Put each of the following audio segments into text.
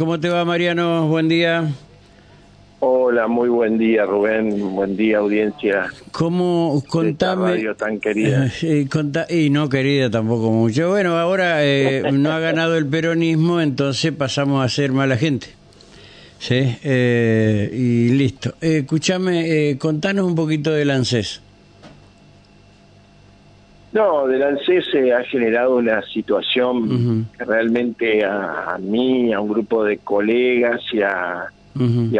¿Cómo te va, Mariano? Buen día. Hola, muy buen día, Rubén. Buen día, audiencia. ¿Cómo? Contame. radio tan querida. Eh, y no querida tampoco mucho. Bueno, ahora eh, no ha ganado el peronismo, entonces pasamos a ser mala gente. ¿Sí? Eh, y listo. escúchame, contanos un poquito del ANSES. No, del ANSES se ha generado una situación que realmente a, mí, a un grupo de colegas y a,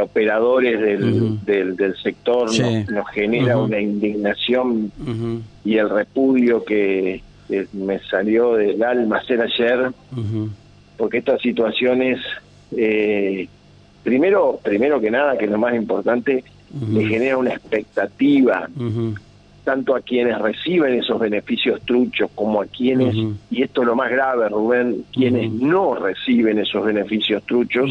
operadores del, del, sector nos, genera una indignación y el repudio que, me salió del alma hacer ayer, porque estas situaciones, eh, primero, primero que nada, que es lo más importante, me genera una expectativa tanto a quienes reciben esos beneficios truchos como a quienes, y esto es lo más grave, Rubén, quienes no reciben esos beneficios truchos,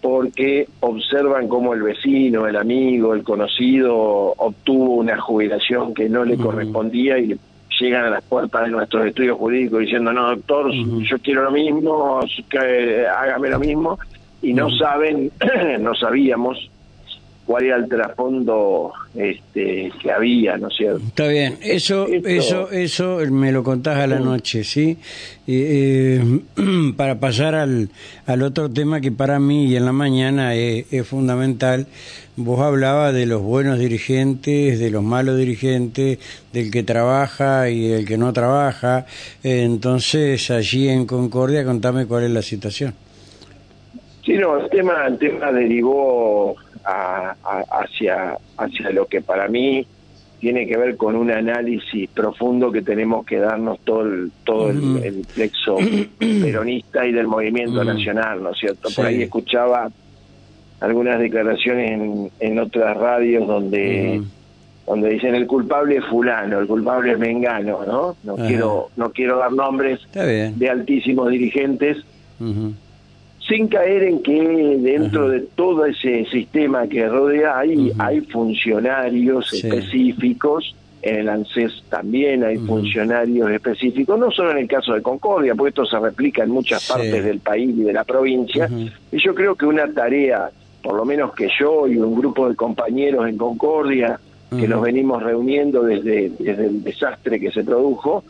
porque observan cómo el vecino, el amigo, el conocido obtuvo una jubilación que no le correspondía y llegan a las puertas de nuestros estudios jurídicos diciendo, no, doctor, yo quiero lo mismo, que hágame lo mismo, y no saben, no sabíamos cuál era el trasfondo este, que había, ¿no es cierto? Está bien, eso, eso, eso me lo contás a la noche, ¿sí? Eh, para pasar al, al otro tema que para mí y en la mañana es, fundamental, vos hablabas de los buenos dirigentes, de los malos dirigentes, del que trabaja y del que no trabaja, entonces allí en Concordia contame cuál es la situación. Sí, no, el tema, el tema derivó hacia, hacia lo que para mí tiene que ver con un análisis profundo que tenemos que darnos todo el, todo el, plexo peronista y del movimiento nacional, ¿no es cierto? Por ahí escuchaba algunas declaraciones en, en otras radios donde donde dicen el culpable es fulano, el culpable es mengano, ¿no? No quiero no quiero dar nombres de altísimos dirigentes sin caer en que dentro de todo ese sistema que rodea hay, hay funcionarios específicos, en el ANSES también hay funcionarios específicos, no solo en el caso de Concordia, porque esto se replica en muchas partes del país y de la provincia, y yo creo que una tarea, por lo menos que yo y un grupo de compañeros en Concordia, que nos venimos reuniendo desde, desde el desastre que se produjo,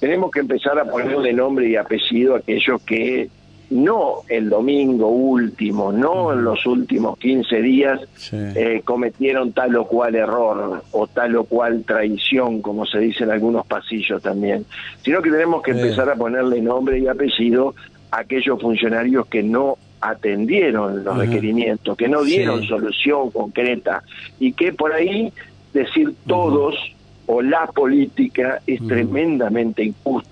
tenemos que empezar a ponerle nombre y apellido a aquellos que no el domingo último, no en los últimos 15 días, eh, cometieron tal o cual error o tal o cual traición, como se dice en algunos pasillos también, sino que tenemos que empezar a ponerle nombre y apellido a aquellos funcionarios que no atendieron los requerimientos, que no dieron solución concreta y que por ahí decir todos o la política es tremendamente injusto,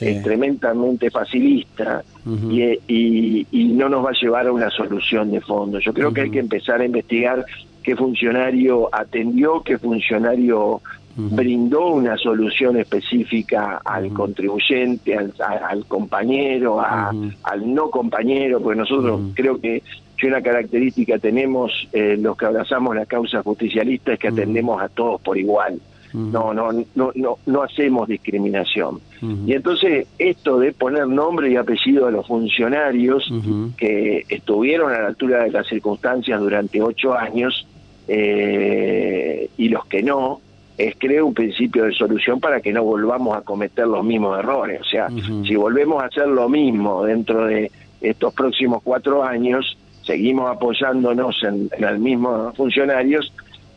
es tremendamente facilista y, no nos va a llevar a una solución de fondo. Yo creo que hay que empezar a investigar qué funcionario atendió, qué funcionario brindó una solución específica al contribuyente, al, compañero, al no compañero, porque nosotros creo que una característica tenemos eh, los que abrazamos la causa justicialista es que atendemos a todos por igual no, no, no, no, no hacemos discriminación. Y entonces esto de poner nombre y apellido a los funcionarios que estuvieron a la altura de las circunstancias durante ocho años eh, y los que no, es creo un principio de solución para que no volvamos a cometer los mismos errores. O sea, si volvemos a hacer lo mismo dentro de estos próximos cuatro años, seguimos apoyándonos en, en los mismos funcionarios,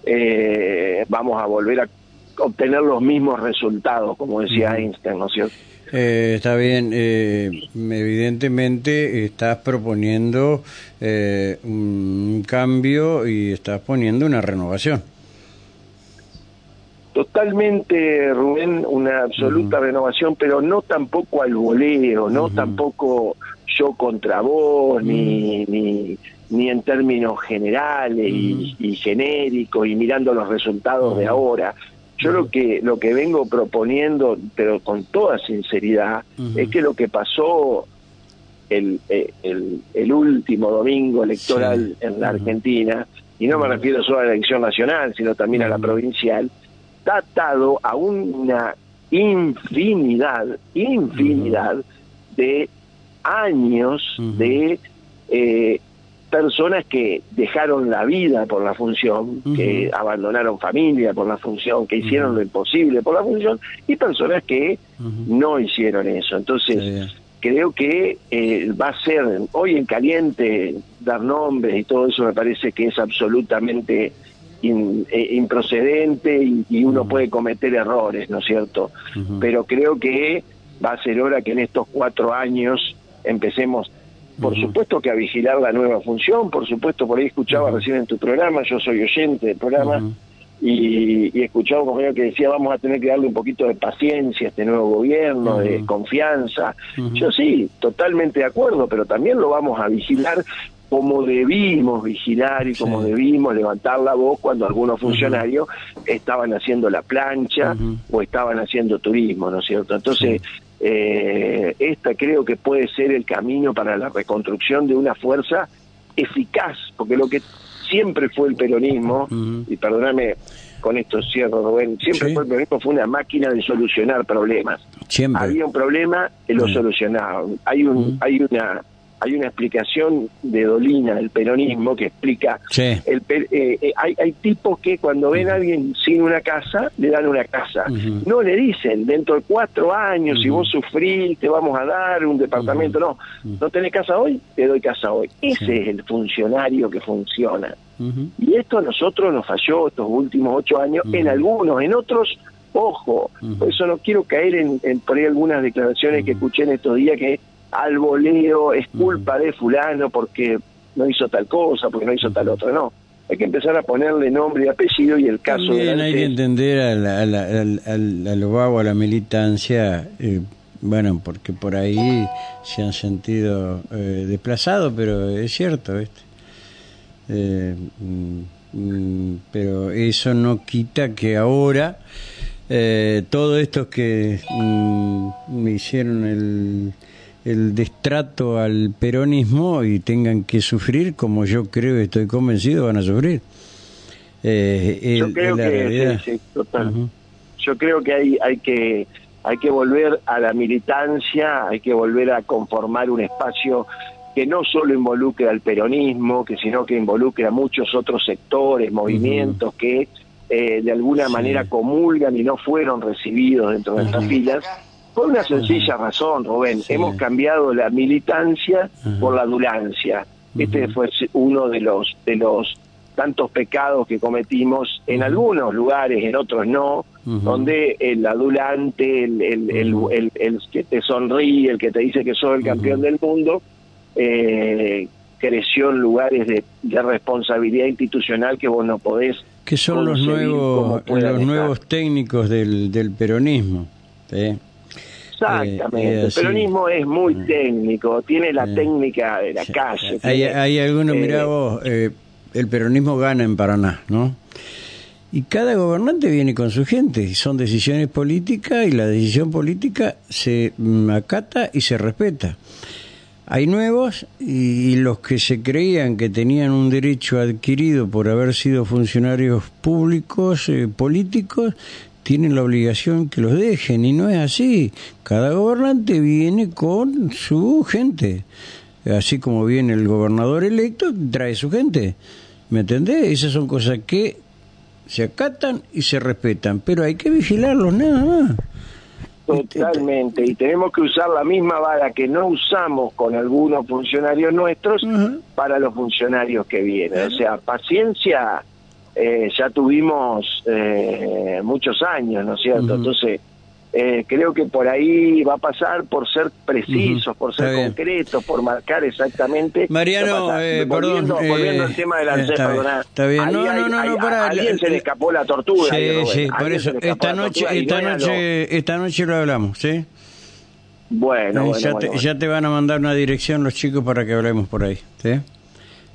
eh, vamos a volver a obtener los mismos resultados, como decía Einstein, ¿no es cierto? Eh, está bien, eh, evidentemente estás proponiendo eh, un cambio y estás poniendo una renovación. Totalmente, Rubén, una absoluta renovación, pero no tampoco al voleo, no tampoco yo contra vos, ni, ni, ni en términos generales y, y, genéricos y mirando los resultados de ahora. Yo lo que lo que vengo proponiendo, pero con toda sinceridad, es que lo que pasó el, eh, el, el último domingo electoral en la Argentina, y no me refiero solo a la elección nacional, sino también a la provincial, está atado a una infinidad, infinidad de años de eh, personas que dejaron la vida por la función, que abandonaron familia por la función, que hicieron lo imposible por la función, y personas que no hicieron eso. Entonces, creo que eh, va a ser, hoy en caliente, dar nombres y todo eso me parece que es absolutamente eh, improcedente y, uno puede cometer errores, ¿no es cierto? Pero creo que va a ser hora que en estos cuatro años empecemos por supuesto que a vigilar la nueva función, por supuesto, por ahí escuchaba recién en tu programa, yo soy oyente del programa, y, y, escuchaba un compañero que decía vamos a tener que darle un poquito de paciencia a este nuevo gobierno, de confianza. Yo sí, totalmente de acuerdo, pero también lo vamos a vigilar como debimos vigilar y como debimos levantar la voz cuando algunos funcionarios estaban haciendo la plancha o estaban haciendo turismo, ¿no es cierto? Entonces, eh, esta creo que puede ser el camino para la reconstrucción de una fuerza eficaz, porque lo que siempre fue el peronismo, y perdóname con esto cierro, Rubén, siempre fue el peronismo, fue una máquina de solucionar problemas. Había un problema, y lo solucionaba. Hay, un, hay una hay una explicación de Dolina del peronismo que explica el eh, eh, hay, hay tipos que cuando ven a alguien sin una casa le dan una casa. No le dicen dentro de cuatro años si vos sufrís te vamos a dar un departamento. No no tenés casa hoy te doy casa hoy. Ese es el funcionario que funciona. Y esto a nosotros nos falló estos últimos ocho años en algunos en otros ojo por eso no quiero caer en, en por ahí algunas declaraciones que escuché en estos días que al voleo, es culpa de fulano porque no hizo tal cosa, porque no hizo tal otra, no. Hay que empezar a ponerle nombre y apellido y el caso También hay que entender a la, a la, a a la militancia, eh, bueno, porque por ahí se han sentido eh, desplazados, pero es cierto. Eh, mm, mm, pero eso no quita que ahora eh, todos estos que mm, me hicieron el el destrato al peronismo y tengan que sufrir como yo creo y estoy convencido van a sufrir. Eh, yo creo que sí, total. Yo creo que hay hay que hay que volver a la militancia, hay que volver a conformar un espacio que no solo involucre al peronismo, que sino que involucre a muchos otros sectores, movimientos que eh, de alguna manera comulgan y no fueron recibidos dentro de estas filas por una sencilla razón, Rubén. Hemos cambiado la militancia por la adulancia. Este fue uno de los de los tantos pecados que cometimos en algunos lugares, en otros no, donde el adulante, el, el, el, que te sonríe, el que te dice que sos el campeón del mundo, eh, creció en lugares de, responsabilidad institucional que vos no podés. Que son los nuevos, los nuevos técnicos del, del peronismo. ¿sí? Exactamente. el peronismo es muy mm. técnico, tiene la técnica de la calle. Hay, hay algunos, mira eh, vos, eh, el peronismo gana en Paraná, ¿no? Y cada gobernante viene con su gente, y son decisiones políticas y la decisión política se mm, acata y se respeta. Hay nuevos y los que se creían que tenían un derecho adquirido por haber sido funcionarios públicos, eh, políticos, tienen la obligación que los dejen y no es así. Cada gobernante viene con su gente. Así como viene el gobernador electo, trae su gente. ¿Me entendés? Esas son cosas que se acatan y se respetan, pero hay que vigilarlos nada más. Totalmente, y tenemos que usar la misma vara que no usamos con algunos funcionarios nuestros para los funcionarios que vienen. O sea, paciencia eh, ya tuvimos eh, muchos años, ¿no es cierto? Entonces, eh, creo que por ahí va a pasar por ser precisos, por ser concretos, por marcar exactamente. Mariano, volviendo, volviendo al tema de la está, está bien, no, no, no, no, para. A alguien se le escapó la tortuga. Sí, sí, por eso. Esta noche, esta noche, esta noche lo hablamos, ¿sí? Bueno, bueno, ya, te, ya te van a mandar una dirección los chicos para que hablemos por ahí, ¿sí?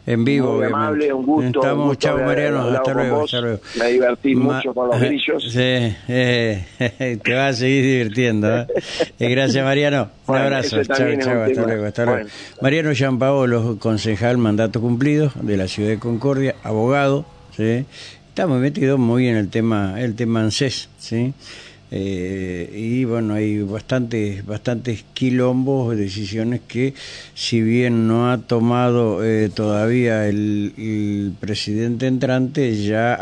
En vivo, Muy amable, un gusto. Estamos, chao Mariano, hasta luego, hasta luego. Me divertí mucho con los grillos. Sí, eh, te vas a seguir divirtiendo. ¿eh? eh gracias Mariano, un abrazo. Chao, chao, hasta luego, hasta luego. Mariano concejal, mandato cumplido de la ciudad de Concordia, abogado, ¿sí? Estamos metidos muy en el tema, el tema ANSES, ¿sí? Eh, y bueno, hay bastantes, bastantes quilombos, decisiones que si bien no ha tomado eh, todavía el, el presidente entrante, ya